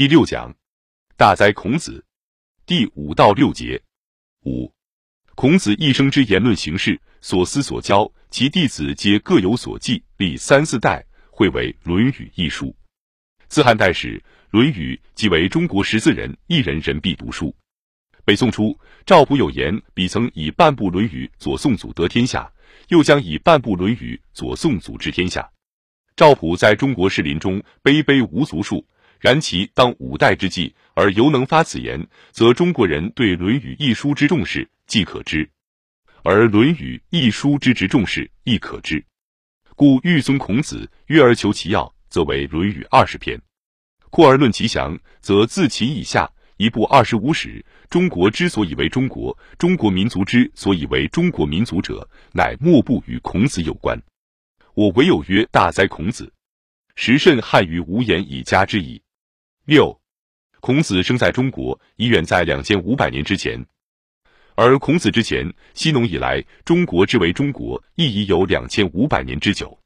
第六讲，大哉孔子，第五到六节。五，孔子一生之言论行事，所思所教，其弟子皆各有所记，历三四代，汇为《论语》一书。自汉代始，《论语》即为中国识字人一人人必读书。北宋初，赵普有言：“彼曾以半部《论语》左宋祖得天下，又将以半部《论语》左宋祖治天下。”赵普在中国士林中卑卑无足数，然其当五代之际，而犹能发此言，则中国人对《论语》一书之重视，既可知；而《论语》一书之之重视，亦可知。故欲尊孔子，约而求其要，则为《论语》二十篇；扩而论其详，则自其以下一部二十五史。中国之所以为中国，中国民族之所以为中国民族者，乃莫不与孔子有关。我唯有曰：大哉孔子！时甚汉于无言以加之矣。六，孔子生在中国，已远在两千五百年之前。而孔子之前，西农以来，中国之为中国，亦已有两千五百年之久。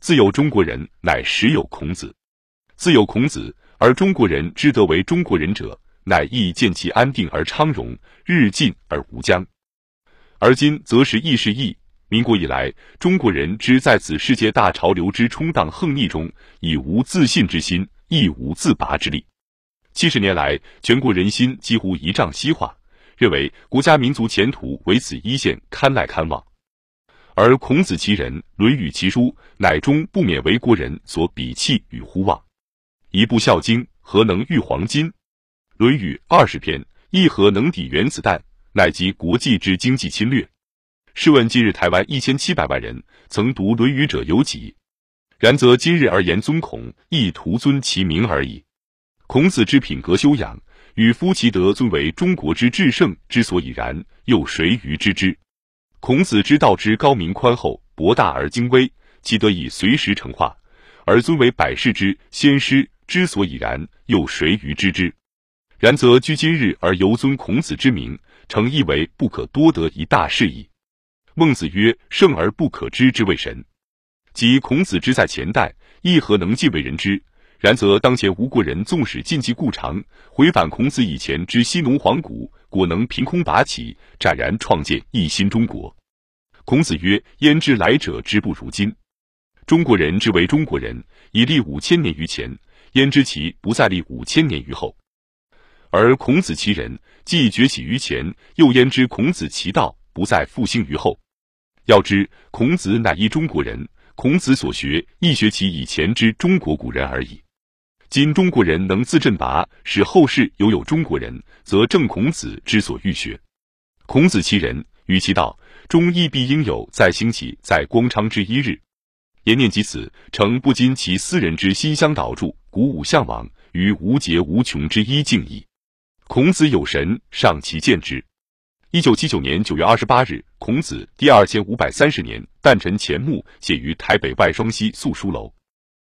自有中国人，乃始有孔子。自有孔子，而中国人之得为中国人者，乃亦见其安定而昌荣，日进而无疆。而今则是亦是异。民国以来，中国人之在此世界大潮流之冲荡横逆中，已无自信之心，亦无自拔之力。七十年来，全国人心几乎一丈西化，认为国家民族前途为此一线堪来堪望。而孔子其人，《论语》其书，乃终不免为国人所鄙弃与呼望。一部《孝经》，何能御黄金？《论语》二十篇，亦何能抵原子弹？乃及国际之经济侵略。试问今日台湾一千七百万人曾读《论语》者有几？然则今日而言尊孔，亦徒尊其名而已。孔子之品格修养，与夫其德尊为中国之至圣之所以然，又谁于知之？孔子之道之高明宽厚，博大而精微，其得以随时成化，而尊为百世之先师之所以然，又谁于知之？然则居今日而犹尊孔子之名，诚亦为不可多得一大事矣。孟子曰：“圣而不可知之谓神。”即孔子之在前代，亦何能尽为人知？然则当前吴国人纵使尽其故长，回返孔子以前之西农黄古，果能凭空拔起，展然创建一新中国。孔子曰：“焉知来者之不如今？中国人之为中国人，已立五千年于前，焉知其不再立五千年于后？而孔子其人，既崛起于前，又焉知孔子其道不再复兴于后？”要知孔子乃一中国人，孔子所学亦学其以前之中国古人而已。今中国人能自振拔，使后世犹有中国人，则正孔子之所欲学。孔子其人与其道，终亦必应有在兴起在光昌之一日。言念及此，诚不禁其私人之心相导助，鼓舞向往于无节无穷之一境矣。孔子有神，尚其见之。一九七九年九月二十八日，孔子第二千五百三十年诞辰前墓写于台北外双溪素书楼。